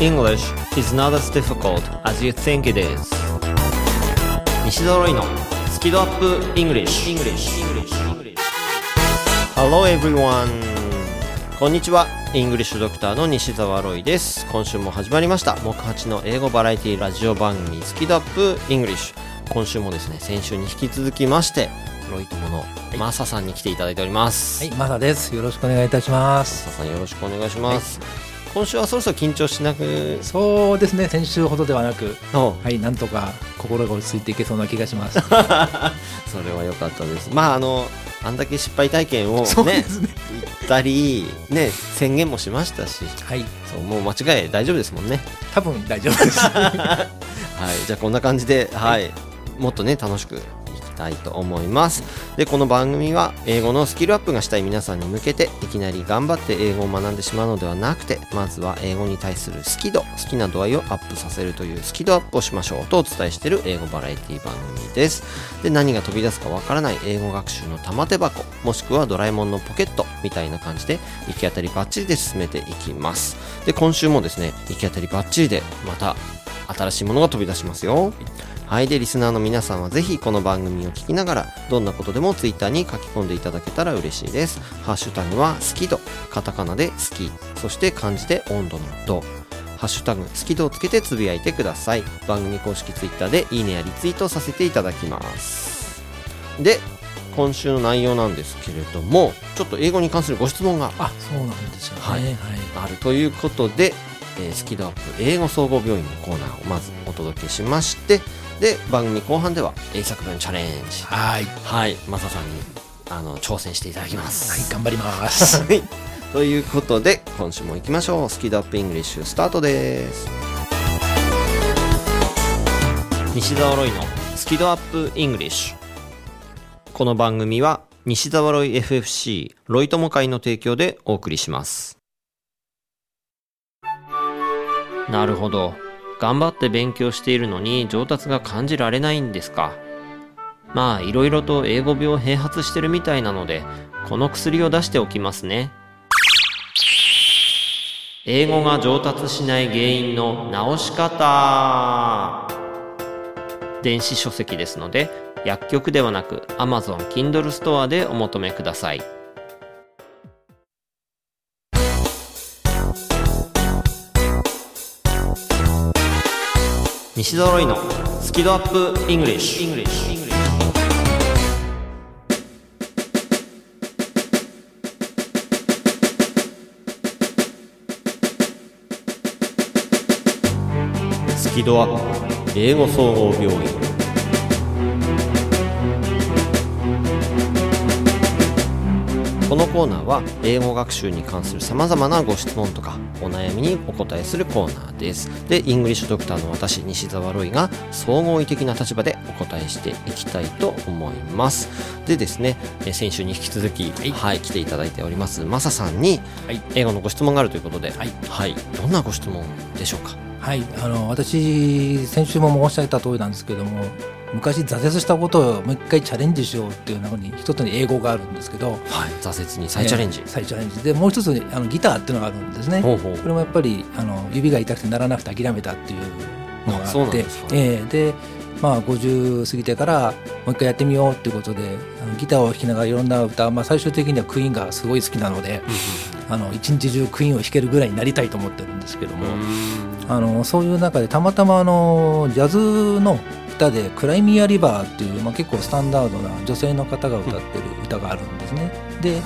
English is not as difficult as you think it is. 西澤ロイのスキドアップ English, English. Hello everyone. こんにちは。イングリッシュドクターの西澤ロイです。今週も始まりました。木八の英語バラエティラジオ番組スキドアップ English 今週もですね先週に引き続きましてロイ友のマサさんに来ていただいております。はい、マサです。よろしくお願いいたします。マサさんよろしくお願いします、今週はそろそろ緊張しなくそうですね、先週ほどではなく、おはい、なんとか心が落ち着いていけそうな気がします。それは良かったです。まああのあんだけ失敗体験をね すね。言ったりね宣言もしましたし。はい、そうもう間違い大丈夫ですもんね。多分大丈夫です。はい。じゃあこんな感じではい、もっとね楽しくたいと思います。でこの番組は英語のスキルアップがしたい皆さんに向けていきなり頑張って英語を学んでしまうのではなくてまずは英語に対する好き度好きな度合いをアップさせるというスキルアップをしましょうとお伝えしている英語バラエティ番組です。で何が飛び出すかわからない英語学習の玉手箱もしくはドラえもんのポケットみたいな感じで行き当たりバッチリで進めていきます。で今週もですね行き当たりバッチリでまた新しいものが飛び出しますよ。はいでリスナーの皆さんはぜひこの番組を聞きながらどんなことでもツイッターに書き込んでいただけたら嬉しいですハッシュタグは好き度カタカナで好きそして漢字で温度の度ハッシュタグ好き度をつけてつぶやいてください番組公式ツイッターでいいねやリツイートさせていただきますで今週の内容なんですけれどもちょっと英語に関するご質問があ、そうなんですよね。ははいい。あるということで、えースキドアップ英語総合病院のコーナーをまずお届けしましてで番組後半では英作文チャレンジ。はい、はい。マサさんにあの挑戦していただきます。はい、頑張ります。はい。ということで今週も行きましょう。スキドアップイングリッシュスタートです。西澤ロイのスキドアップイングリッシュ。この番組は西澤ロイ FFC ロイ友会の提供でお送りします。なるほど頑張って勉強しているのに上達が感じられないんですか？まあいろいろと英語病併発してるみたいなのでこの薬を出しておきますね。英語が上達しない原因の直し方。電子書籍ですので薬局ではなく Amazon Kindle ストアでお求めください。西揃いのスキドアップイングリッシュスキドアップ英語総合病院。このコーナーは英語学習に関するさまざまなご質問とかお悩みにお答えするコーナーです。でイングリッシュドクターの私西澤ロイが総合医的な立場でお答えしていきたいと思います。でですねえ先週に引き続き、はい来ていただいておりますマサさんにはい。英語のご質問があるということで、はい。はい、どんなご質問でしょうか？はい、あの、私、先週も申し上げた通りなんですけども。昔挫折したことをもう一回チャレンジしようっていう中に一つに英語があるんですけどはい挫折に再チャレンジ、えー再チャレンジでもう一つにあのギターっていう。のがあるんですねほうほうこれもやっぱりあの指が痛くてならなくて諦めたっていうのがあってえーでまあ50過ぎてからもう一回やってみようっていうことであのギターを弾きながらいろんな歌、まあ、最終的にはクイーンがすごい好きなのであの一日中クイーンを弾けるぐらいになりたいと思ってるんですけども、あのそういう中でたまたまあのジャズの歌で「クライミーアリバー」っていう、まあ、結構スタンダードな女性の方が歌ってる歌があるんですね。で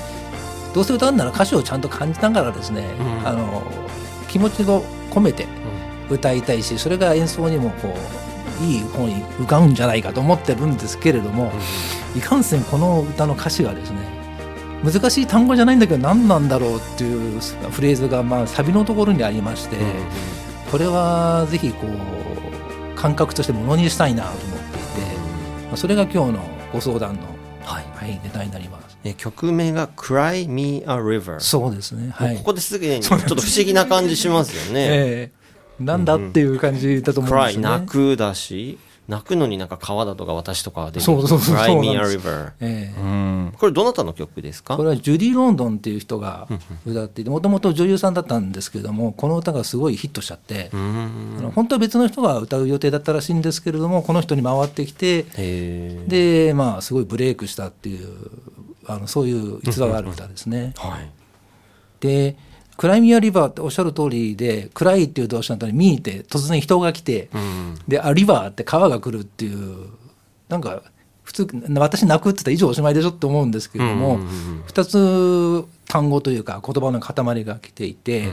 どうせ歌うなら歌詞をちゃんと感じながらですね、うん。あの気持ちを込めて歌いたいしそれが演奏にもこういい方に浮かぶんじゃないかと思ってるんですけれども、いかんせんこの歌の歌詞がですね難しい単語じゃないんだけど何なんだろうっていうフレーズがまあサビのところにありまして、これはぜひこう感覚としてものにしたいなと思っていて、まあそれが今日のご相談の、はいはい、ネタになります。え曲名が Cry Me a River そうですね。はい。ここですぐにちょっと不思議な感じしますよね。ええなんだっていう感じだと思うんですよね。泣くだし泣くのになんか川だとか私とかでそうそうそうそううん。これどなたの曲ですか？これはジュディ・ロンドンっていう人が歌っていてもともと女優さんだったんですけれどもこの歌がすごいヒットしちゃって、うん。あの本当は別の人が歌う予定だったらしいんですけれどもこの人に回ってきてでまあすごいブレイクしたっていうあのそういう逸話がある歌ですね。はい。で「クライミア・リバー」っておっしゃる通りで「クライ」っていう動詞の後に「ミー」って突然人が来てうん。で「あリバー」って川が来るっていうなんか普通私泣くって言ったら以上おしまいでしょって思うんですけれども、うん。うんうん2つ単語というか言葉の塊が来ていて、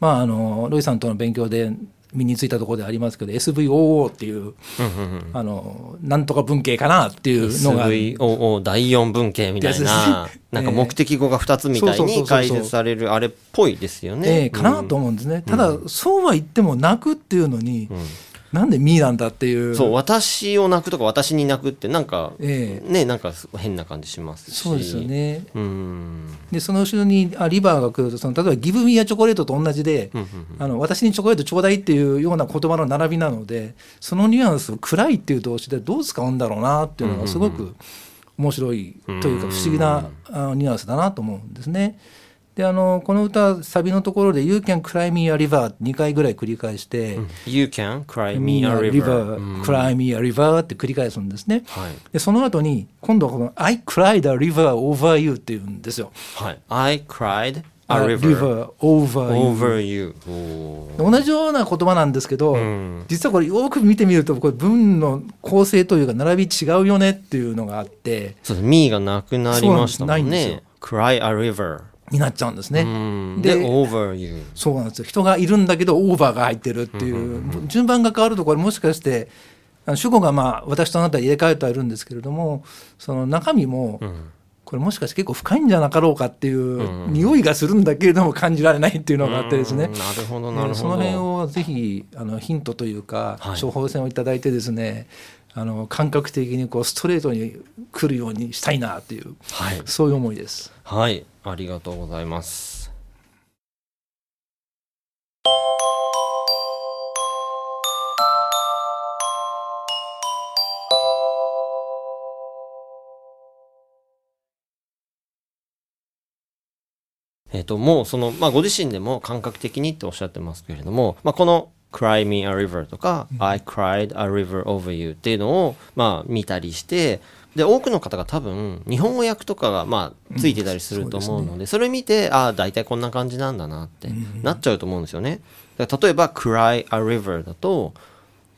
まああのロイさんとの勉強で身についたところでありますけど SVOO っていううんうんうん。あのなんとか文系かなっていうのが SVOO 第四文系みたいなね。なんか目的語が2つみたいに解説されるあれっぽいですよえね。えかなと思うんですね、ただそうは言っても泣くっていうのに、なんで「ミー」なんだっていう。そう私を泣くとか私に泣くってなんかえねなんか変な感じしますし。そうですよね。うん。でその後ろにあリバーが来るとその例えば「ギブ・ミー・ア・チョコレート」と同じで、うんうんあの私にチョコレートちょうだいっていうような言葉の並びなのでそのニュアンスを「暗い」っていう動詞でどう使うんだろうなっていうのがすごく面白いというか不思議なニュアンスだなと思うんですね。であのこの歌サビのところで「You can cry me a river」2回ぐらい繰り返して「You can cry me a river」river「cry me a river」って繰り返すんですね。はい。でその後に今度はこの「I cried a river over you」っていうんですよ。はい。I cried a river over you 同じような言葉なんですけど、ん。実はこれよく見てみるとこれ文の構成というか並び違うよねっていうのがあってそうです。me がなくなりましたもんんです。ないんね cry a river になっちゃうんですね。うん。でで over you そうなんですよ。人がいるんだけどオーバーが入ってるっていう,、順番が変わるとこれもしかして主語がまあ私とあなた入れ替えてはいるんですけれどもその中身も、ん。これもしかして結構深いんじゃなかろうかっていう匂いがするんだけれども感じられないっていうのがあってですね。うんなるほどなるほど。その辺をぜひあのヒントというか、はい。処方箋をいただいてですねあの感覚的にこうストレートに来るようにしたいなっていうはい。そういう思いです。はい。ありがとうございます。えっ、と、もうその、まあ、ご自身でも感覚的にっておっしゃってますけれども、まあ、この Cry Me a River とか、I cried a river over you っていうのを、まあ、見たりして、で、多くの方が多分、日本語訳とかが、まあ、ついてたりすると思うので、それ見て、ああ、大体こんな感じなんだなって、なっちゃうと思うんですよね。例えば、Cry a river だと、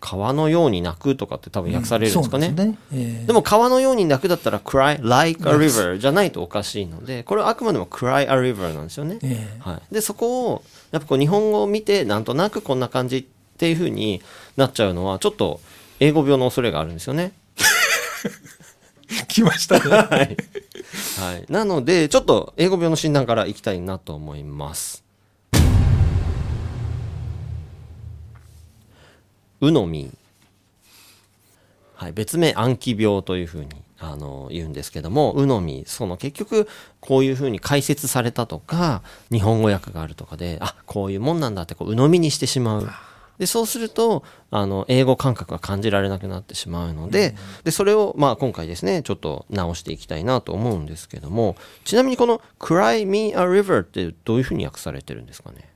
川のように泣くとかって多分訳されるんですかね。そうなんですねええでも川のように泣くだったら cry like a river じゃないとおかしいので、これはあくまでも cry a river なんですよね。ええはい。で、そこを、やっぱこう日本語を見て、なんとなくこんな感じっていう風になっちゃうのは、ちょっと英語病の恐れがあるんですよね。来ましたね。はい。はい。なので、ちょっと英語病の診断からいきたいなと思います。うのみ。はい。別名暗記病というふうに、あの、言うんですけども、うのみ、その結局、こういうふうに解説されたとか、日本語訳があるとかで、あ、こういうもんなんだって、こう、鵜呑みにしてしまう。で、そうすると、あの、英語感覚が感じられなくなってしまうので、で、それを、まあ、今回ですね、ちょっと直していきたいなと思うんですけども、ちなみにこの、cry me a river ってどういうふうに訳されてるんですかね？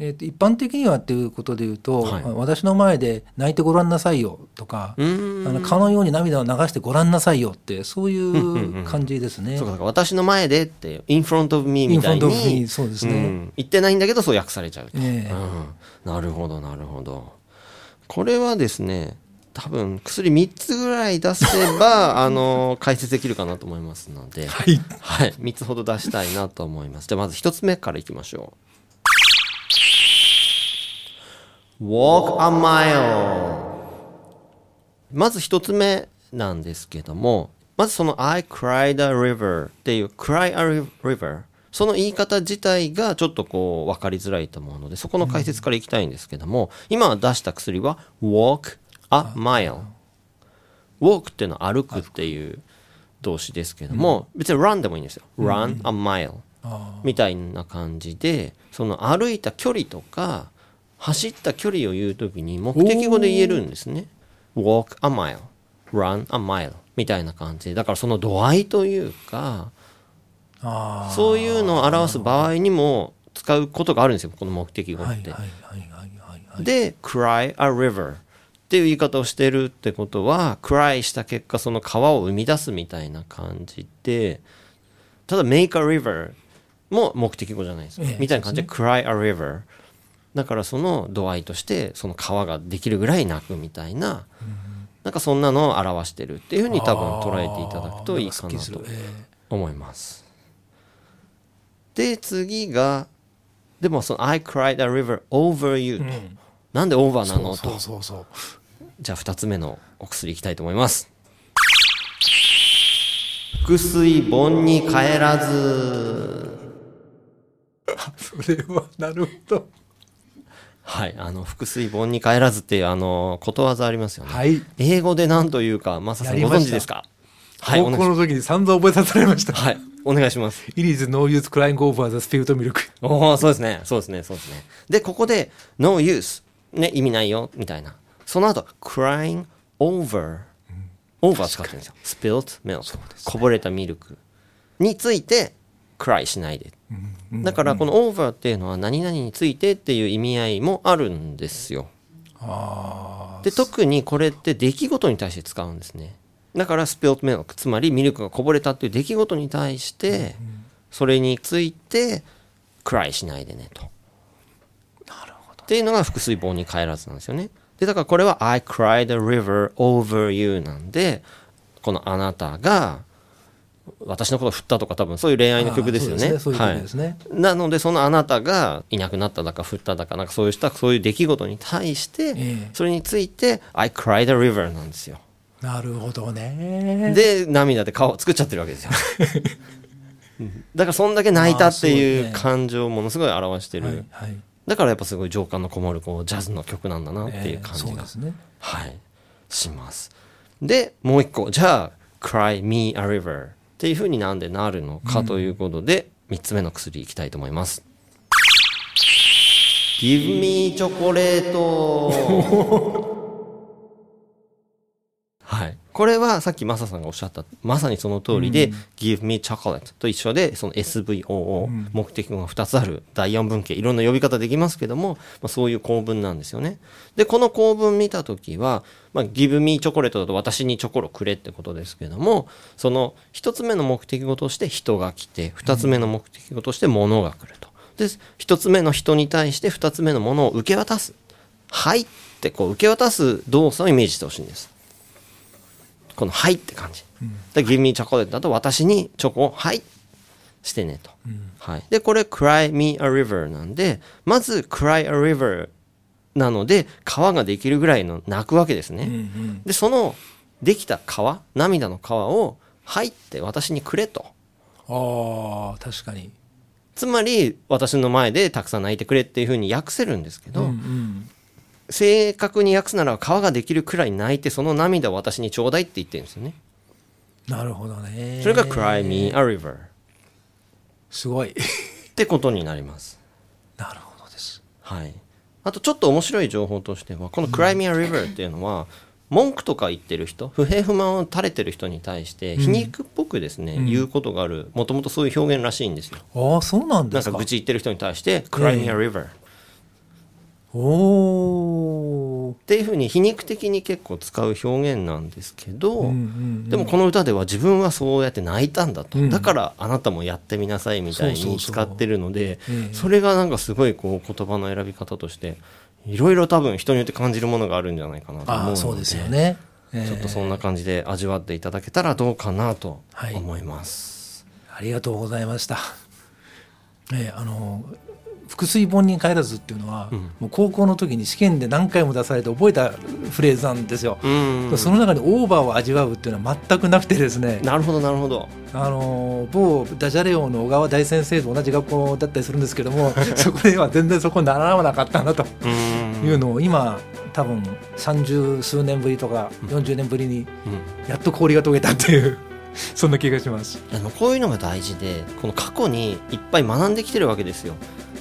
えーと一般的にはっていうことで言うと、はい私の前で泣いてごらんなさいよとか、うーんあの川のように涙を流してごらんなさいよってそういう感じですね。そうかそうか私の前でって、in front of me みたい of me に、そうですねん言ってないんだけど、そう訳されちゃうと。ええうん、なるほど、なるほど。これはですね、多分薬3つぐらい出せば、あの、解説できるかなと思いますので、はい。はい、3つほど出したいなと思います。じゃあまず1つ目からいきましょう。Walk a mile. まず1つ目なんですけども、まずその I cried a river っていう cry a river その言い方自体がちょっとこう分かりづらいと思うので、そこの解説からいきたいんですけども、今出した薬は walk a mile。walk っていうのは歩くっていう動詞ですけども、別に run でもいいんですよ。run a mile あみたいな感じで、その歩いた距離とか、走った距離を言うときに目的語で言えるんですね。walk a mile run a mile みたいな感じ。だからその度合いというかそういうのを表す場合にも使うことがあるんですよこの目的語って、で cry a river っていう言い方をしてるってことは cry した結果その川を生み出すみたいな感じでただ make a river も目的語じゃないですか、ええみたいな感じで cry a river だからその度合いとしてその川ができるぐらい泣くみたいな、なんかそんなのを表してるっていうふうに多分捉えていただくといいかなと思います。で次がでもその I cried a river over you と、えーなんでオーバうんーなのとじゃあ2つ目のお薬いきたいと思います。腹水盆に帰らず。それはなるほどはい。あの腹水盆に帰らずっていうあのことわざありますよね、はい。英語で何というかマサさんご存知ですか？はいお高校の時に散々覚えさせられました。はい。お願いします。It is no use crying over the spilled milk. おおそうですね。そうですね。そうですね。でここで no use ね意味ないよみたいな。その後 crying over over 使ってるんですよ。spilt milk こぼれたミルク。について cry しないでだからこの over っていうのは何々についてっていう意味合いもあるんですよ。あで特にこれって出来事に対して使うんですね。だから spilt milk つまりミルクがこぼれたっていう出来事に対してそれについて cry しないでねと。なるほど。っていうのが腹水盆に帰らずなんですよね。でだからこれは I cried a river over you なんでこのあなたが私のことを振ったとか多分そういう恋愛の曲ですよね。なのでそのあなたがいなくなっただか振っただかなんかそういうしたそういう出来事に対して、ええ。それについて I cried a river なんですよ。なるほどね。で涙で顔を作っちゃってるわけですよ。う んだからそんだけ泣いたってあいう感情をものすごい表してる、はいはい。だからやっぱすごい情感のこもるこうジャズの曲なんだなっていう感じが、えーね。はい。します。でもう一個。じゃあ「Cry Me a River」っていうふうになんでなるのかということで、三つ目の薬いきたいと思います「Give me チョコレート」はいこれはさっきマサさんがおっしゃったまさにその通りで「Give me chocolate」と一緒でその SVOO、目的語が2つある第4文型いろんな呼び方できますけども、まあ、そういう構文なんですよね。でこの構文見た時は「まあ、Give me chocolate」だと私にチョコロくれってことですけどもその1つ目の目的語として人が来て2つ目の目的語として物が来ると。で1つ目の人に対して2つ目のものを受け渡す「はい」ってこう受け渡す動作をイメージしてほしいんですこの「はい」って感じ。で「Give me chocolate」だと私にチョコを「はい」してねと。はい、でこれ「Cry me a river」なんでまず「Cry a river」なので川ができるぐらいの泣くわけですね。うんうんでそのできた川涙の川を「はい」って私にくれと。ああ確かにつまり私の前でたくさん泣いてくれっていうふうに訳せるんですけど、うんうん正確に訳すなら川ができるくらい泣いてその涙を私にちょうだいって言ってるんですよね。なるほどね。それが Cry me a river すごい。ってことになります。なるほどです。はい。あとちょっと面白い情報としてはこの Cry me a river っていうのは文句とか言ってる人不平不満を垂れてる人に対して皮肉っぽくですね、言うことがあるもともとそういう表現らしいんですよ。ああそうなんですか。なんか愚痴言ってる人に対して Cry me a river おおっていうふうに皮肉的に結構使う表現なんですけど、うんうんでもこの歌では自分はそうやって泣いたんだと、うん。だからあなたもやってみなさいみたいに使ってるのでええそれがなんかすごいこう言葉の選び方としていろいろ多分人によって感じるものがあるんじゃないかなと思うのでそうですよね、ええちょっとそんな感じで味わっていただけたらどうかなとはい。思います。ありがとうございました。ええあの腹水本に帰らずっていうのは、もう高校の時に試験で何回も出されて覚えたフレーズなんですよ。うん。その中にオーバーを味わうっていうのは全くなくてですね。なるほどなるほど。あの某ダジャレ王の小川大先生と同じ学校だったりするんですけども そこでは全然そこに習わなかったなと。うん。いうのを今多分30数年ぶりとか40年ぶりにうん。やっと氷が溶けたっていう そんな気がします。でもこういうのが大事でこの過去にいっぱい学んできてるわけですよ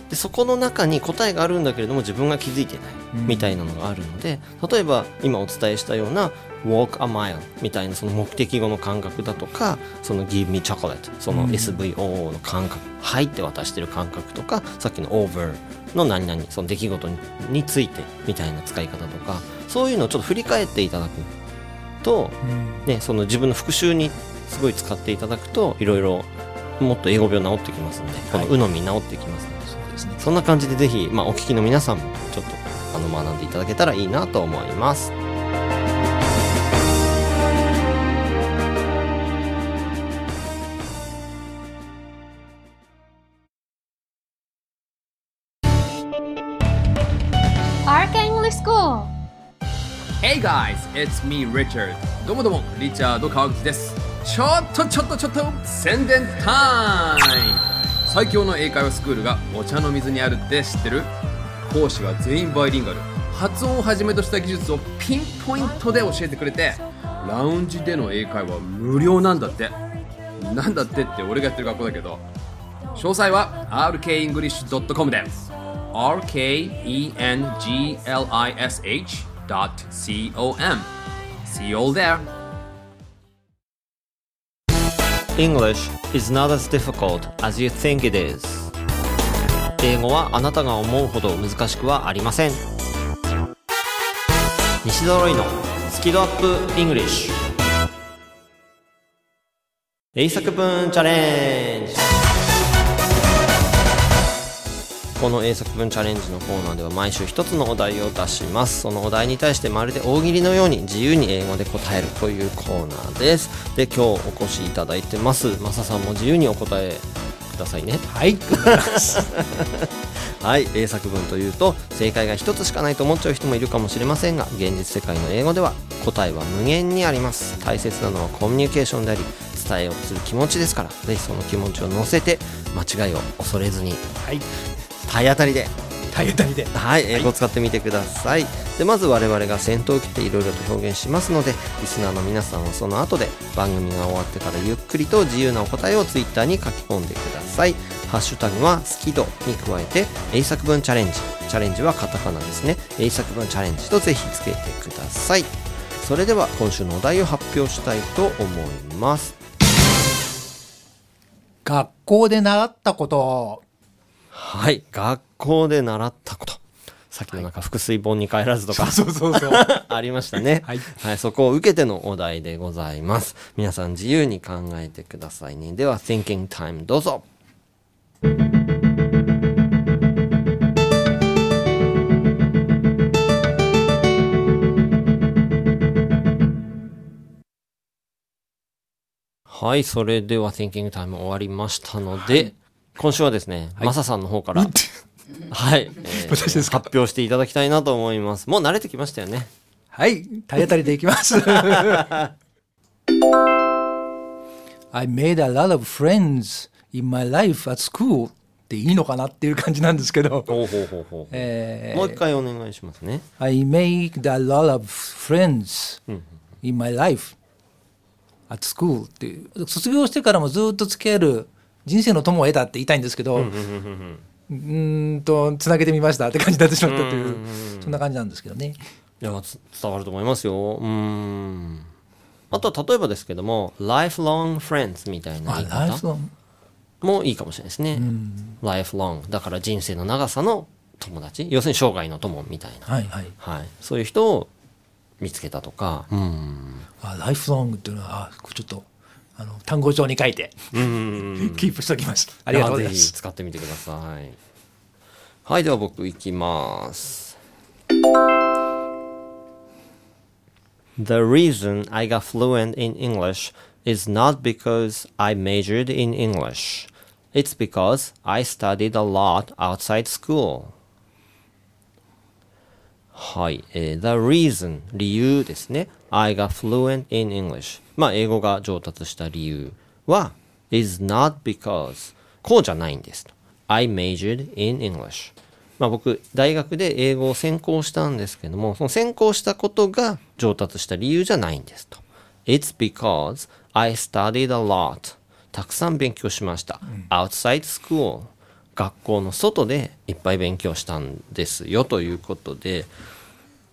でそこの中に答えがあるんだけれども自分が気づいてないみたいなのがあるので、例えば今お伝えしたような walk a mile みたいなその目的語の感覚だとかその give me chocolate その SVO の感覚、はいって渡してる感覚とかさっきの over の何々その出来事にについてみたいな使い方とかそういうのをちょっと振り返っていただくと、ね、その自分の復習にすごい使っていただくといろいろもっと英語病治ってきますので、この「う」のみ治ってきますので、ですね。そんな感じでぜひ、まあ、お聞きの皆さんもちょっとあの学んでいただけたらいいなと思います。Arca English School. Hey guys, it's me Richard. どうもどうも、リチャード川口です。ちょっとちょっとちょっと宣伝タイム最強の英会話スクールがお茶の水にあるって知ってる講師は全員バイリンガル。発音をはじめとした技術をピンポイントで教えてくれてラウンジでの英会話無料なんだって。なんだってって俺がやってる学校だけど。詳細は rkenglish.com で。Rkenglish.com See you all there. English is not as difficult as you think it is 英語はあなたが思うほど難しくはありません西ドロイのスキドアップ English 英作文チャレンジこの英作文チャレンジのコーナーでは毎週一つのお題を出します。そのお題に対してまるで大喜利のように自由に英語で答えるというコーナーです。で今日お越しいただいてます。マサさんも自由にお答えくださいね。はい。はい。英作文というと正解が一つしかないと思っちゃう人もいるかもしれませんが現実世界の英語では答えは無限にあります。大切なのはコミュニケーションであり伝えようとする気持ちですから。ぜひその気持ちを乗せて間違いを恐れずに。はい体当たりで体当たりではい、英語を使ってみてください。でまず我々が先頭を切っていろいろと表現しますので、リスナーの皆さんはその後で番組が終わってからゆっくりと自由なお答えをツイッターに書き込んでください。ハッシュタグは好き度に加えて、英作文チャレンジ。チャレンジはカタカナですね。英作文チャレンジとぜひつけてください。それでは今週のお題を発表したいと思います。学校で習ったことはい、学校で習ったこと。さっきのなんか腹水本に帰らずとか。そうそうそう ありましたね。はいそこを受けてのお題でございます。皆さん自由に考えてくださいね。では、Thinking Time どうぞ。はい、それでは Thinking Time 終わりましたので、今週はですね、マサさんの方から、はい、え ー私ですか？発表していただきたいなと思います。もう慣れてきましたよね。はい。体当たりでいきます。I made a lot of friends in my life at school っていいのかなっていう感じなんですけど、ほうほうほうほう。えー。もう一回お願いしますね。I made a lot of friends in my life at school っていう。卒業してからもずっと付き合える人生の友を得たって言いたいんですけどうーんとつなげてみましたって感じになってしまったというそんな感じなんですけどねいや、つ伝わると思いますよ。うーん。あとは例えばですけども、lifelong friends みたいなあ言い方もいいかもしれないですね。lifelong。だから人生の長さの友達。要するに生涯の友みたいな。はいはいはい。そういう人を見つけたとか。うん。あライフロングっていうのはあちょっとあの単語帳に書いてうん。キープしておきますありがとうございます使ってみてください。はい、では僕いきます。The reason I got fluent in English is not because I majored in English. It's because I studied a lot outside school. はい、えー The reason 理由ですね I got fluent in English まあ英語が上達した理由は is not because こうじゃないんですと。I majored in English まあ僕大学で英語を専攻したんですけどもその専攻したことが上達した理由じゃないんですと。It's because I studied a lot たくさん勉強しました、outside school 学校の外でいっぱい勉強したんですよということで。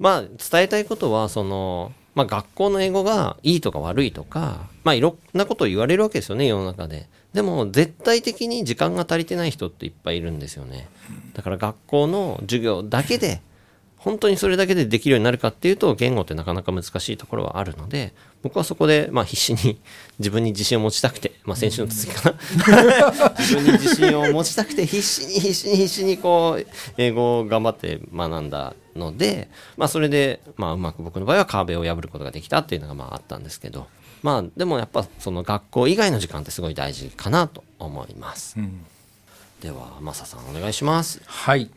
まあ伝えたいことはその、まあ、学校の英語がいいとか悪いとかまあいろんなことを言われるわけですよね世の中で。でも絶対的に時間が足りてない人っていっぱいいるんですよね。だから学校の授業だけで本当にそれだけでできるようになるかっていうと言語ってなかなか難しいところはあるので僕はそこでまあ必死に 自分に自信を持ちたくて、まあ、先週の続きかな。自分に自信を持ちたくて必死に必死に必死にこう英語を頑張って学んだので、まあ、それで、まあ、うまく僕の場合は壁を破ることができたっていうのがまああったんですけどまあでもやっぱその学校以外の時間ってすごい大事かなと思います、ではマサさんお願いします。はい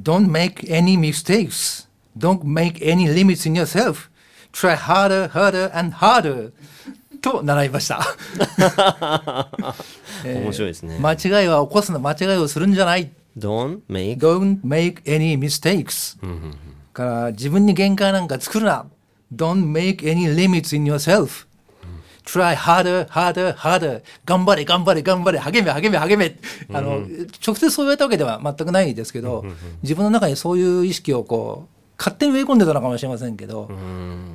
Don't make any mistakes. Don't make any limits in yourself. Try harder, harder, and harder. と習いました。面白いですね、間違いは起こすな、間違いをするんじゃない。Don't make Don't make any mistakes. から自分に限界なんか作るな。Don't make any limits in yourself. Try harder, harder, harder. 頑張れ、頑張れ、頑張れ、励め、励め、励め。あの、直接そう言われたわけでは全くないですけど、自分の中にそういう意識をこう、勝手に植え込んでたのかもしれませんけど、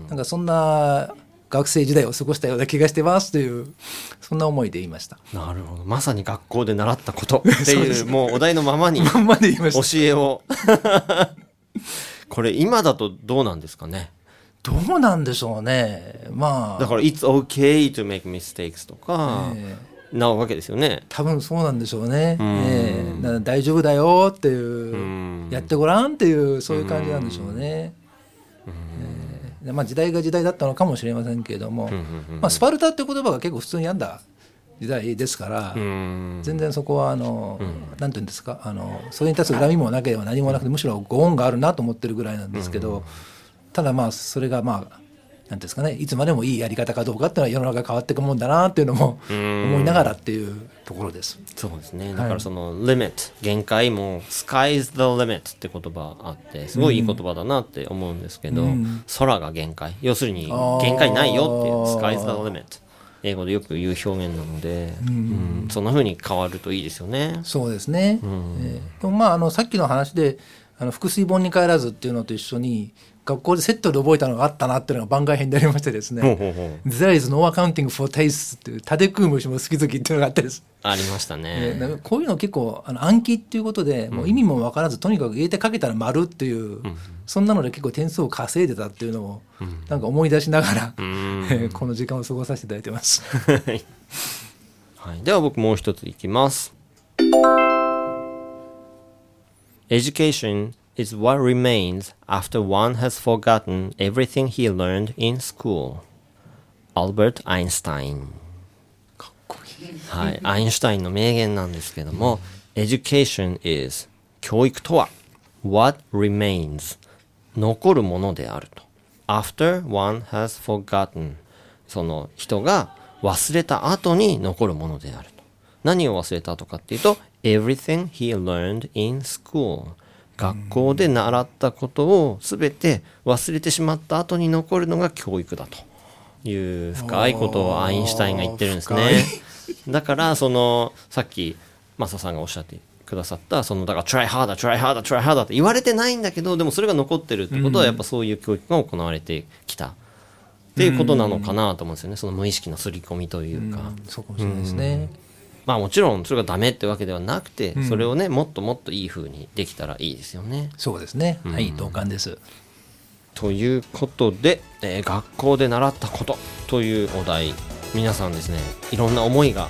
なんかそんな学生時代を過ごしたような気がしてますという、そんな思いで言いました。なるほどまさに学校で習ったことっていう もうお題のままに まんまで。教えを これ今だとどうなんですかね？どうなんでしょうね。まあ。だから It's okay to make mistakes とか、えなわけですよね。多分そうなんでしょうね。ん。ええ。だから大丈夫だよっていう、ん。やってごらんっていう、そういう感じなんでしょうね。ええ。でまあ、時代が時代だったのかもしれませんけれども、まあ、スパルタって言葉が結構普通にあんだ。時代ですから、うん。全然そこはあの、なんていうんですかあのそれに対する恨みもなければ何もなくてむしろご恩があるなと思ってるぐらいなんですけど、ただまあそれがまあなんですかねいつまでもいいやり方かどうかっていうのは世の中変わっていくもんだなっていうのも思いながらっていうところです。そうですね。だからその limit 限界も sky is the limit って言葉あってすごいいい言葉だなって思うんですけど、空が限界。要するに限界ないよっていうあー sky is the limit 英語でよく言う表現なので、うん。そんな風に変わるといいですよね。そうですね、えー。でもまああのさっきの話であの腹水本に帰らずっていうのと一緒に学校でセットで覚えたのがあったなっていうのが番外編でありましてですね。There is no accounting for tastes っていう、タデクームシも好き好きっていうのがあってです。ありましたえーね、こういうの結構あの暗記っていうことで、もう意味も分からずとにかく入れてかけたら丸っていう、そんなので結構点数を稼いでたっていうのを、なんか思い出しながら、この時間を過ごさせていただいてます。はい、では僕もう一ついきます。Education is what remains after one has forgotten everything he learned in school. Albert Einstein はい、アインシュタインの名言なんですけども、Education is 教育とは what remains 残るものであると。After one has forgotten その人が忘れた後に残るものであると。何を忘れたとかっていうと everything he learned in school 学校で習ったことを全て忘れてしまった後に残るのが教育だと。いう深いことをアインシュタインが言ってるんですね。だからそのさっきマサさんがおっしゃってくださったそのだから try harder try harder try harder って言われてないんだけどでもそれが残ってるってことはやっぱそういう教育が行われてきた。っていうことなのかなと思うんですよね。その無意識の刷り込みというか。そうかもしれないですね。まあもちろんそれがダメってわけではなくて、それをねもっともっといい風にできたらいいですよね。そうですね。はい、同感です。ということで、えー学校で習ったことというお題皆さんですねいろんな思いが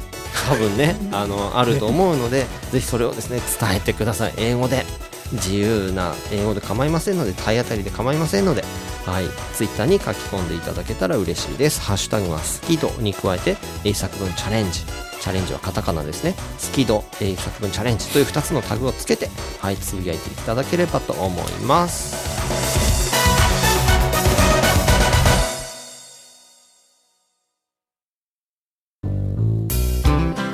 多分ね あのあると思うのでぜひそれをですね伝えてください英語で自由な英語で構いませんので体当たりで構いませんのではい、ツイッターに書き込んでいただけたら嬉しいです。ハッシュタグは好き度に加えて英作文チャレンジ。チャレンジはカタカナですね。好き度、英作文チャレンジという2つのタグをつけて、はい、つぶやいていただければと思います。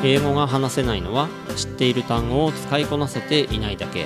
英語が話せないのは知っている単語を使いこなせていないだけ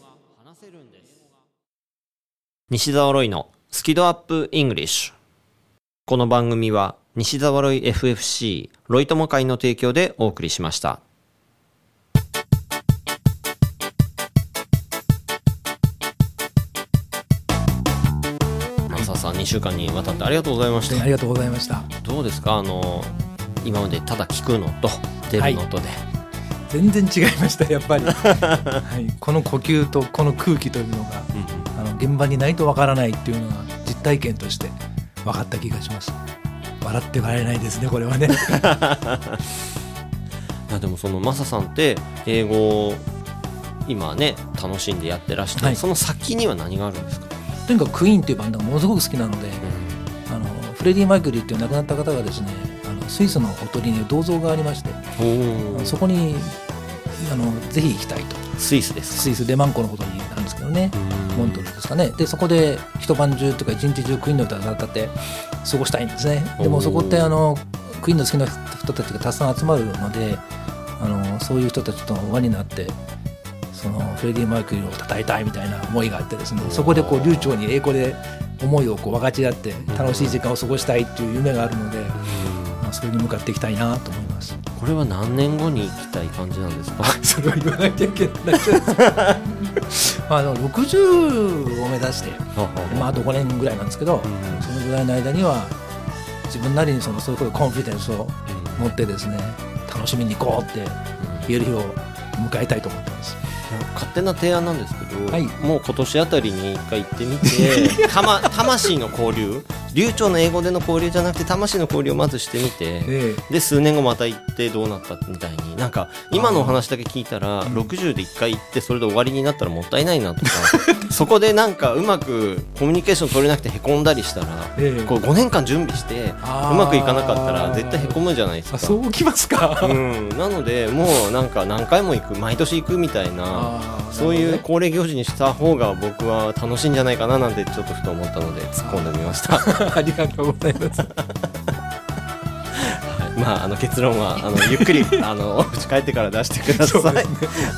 西澤ロイのスキドアップイングリッシュ。この番組は西澤ロイ FFC ロイ友会の提供でお送りしました。さん2週間にわたってありがとうございました。ありがとうございました。どうですか？あの今までただ聞くのと出るのとで、全然違いましたやっぱり、はい、この呼吸とこの空気というのがあの現場にないとわからないっていうのが実体験として分かった気がします。笑って笑えないですねこれはね。いやでもそのマサさんって英語を今ね楽しんでやってらして、はい。その先には何があるんですか、とにかくクイーンっていうバンドがものすごく好きなので、あのフレディ・マイクリーっていう亡くなった方がですねスイスのほとりに銅像がありましてそこにあのぜひ行きたいと。スイスですか？スイスデマンコのほとりなんですけどね。うん。モントルですかね。でそこで一晩中とか一日中クイーンの歌を歌って過ごしたいんですね。でもそこってあのクイーンの好きな人たちがたくさん集まるのであのそういう人たちと輪になってそのフレディ・マーキュリーを称えたいみたいな思いがあってですねそこでこう流暢に英語で思いをこう分かち合って楽しい時間を過ごしたいっていう夢があるので、まあ、それに向かっていきたいなと思います。これは何年後に行きたい感じなんですか？それを言わなきゃいけないじゃないですか。まあ、あの60を目指して、まあ、あと5年ぐらいなんですけど、そのぐらいの間には自分なりにそのそういうことコンフィデンスを持ってですね楽しみに行こうって言える日を迎えたいと思ってます。勝手な提案なんですけど、はいもう今年あたりに一回行ってみて 魂の交流？流暢な英語での交流じゃなくて魂の交流をまずしてみてえで数年後また行ってどうなったみたいになんか今のお話だけ聞いたら60で1回行ってそれで終わりになったらもったいないなとか。そこでなんかうまくコミュニケーション取れなくてへこんだりしたらええ。こう5年間準備してうまくいかなかったら絶対へこむじゃないですか。あそうきますか。うん、なのでもうなんか何回も行く毎年行くみたいなそういう恒例行事にした方が僕は楽しいんじゃないかななんてちょっとふと思ったので突っ込んでみました。ありがとうございます。まあ、あの結論はあのゆっくりあのお家帰ってから出してください。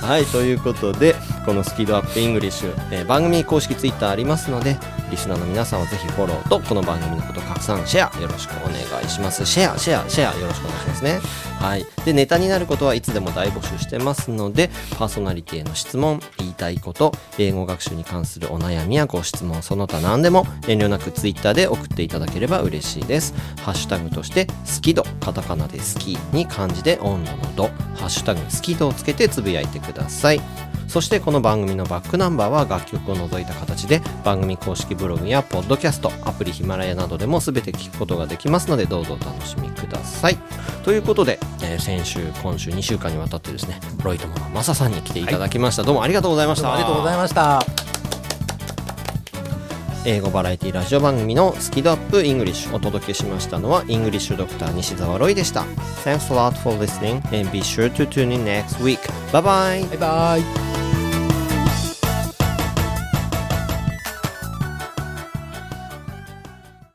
はいということでこのスキドアップイングリッシュ、えー番組公式ツイッターありますのでリスナーの皆さんはぜひフォローとこの番組のこと拡散シェアよろしくお願いします。シェアシェアシェアよろしくお願いします。ねはい。でネタになることはいつでも大募集してます。のでパーソナリティへの質問言いたいこと英語学習に関するお悩みやご質問その他何でも遠慮なくツイッターで送っていただければ嬉しいです。ハッシュタグとして好き度カタカナで好きに漢字で温度の度ハッシュタグ好き度をつけてつぶやいてください。そしてこの番組のバックナンバーは楽曲を除いた形で番組公式ブログやポッドキャストアプリヒマラヤなどでも全て聞くことができますのでどうぞお楽しみくださいということで、えー先週今週2週間にわたってですねロイトモのマサさんに来ていただきました、どうもありがとうございましたありがとうございました。英語バラエティラジオ番組のスキ度 UP English お届けしましたのはイングリッシュドクター西澤ロイでした Thanks a lot for listening and be sure to tune in next week. Bye bye! バイバイ。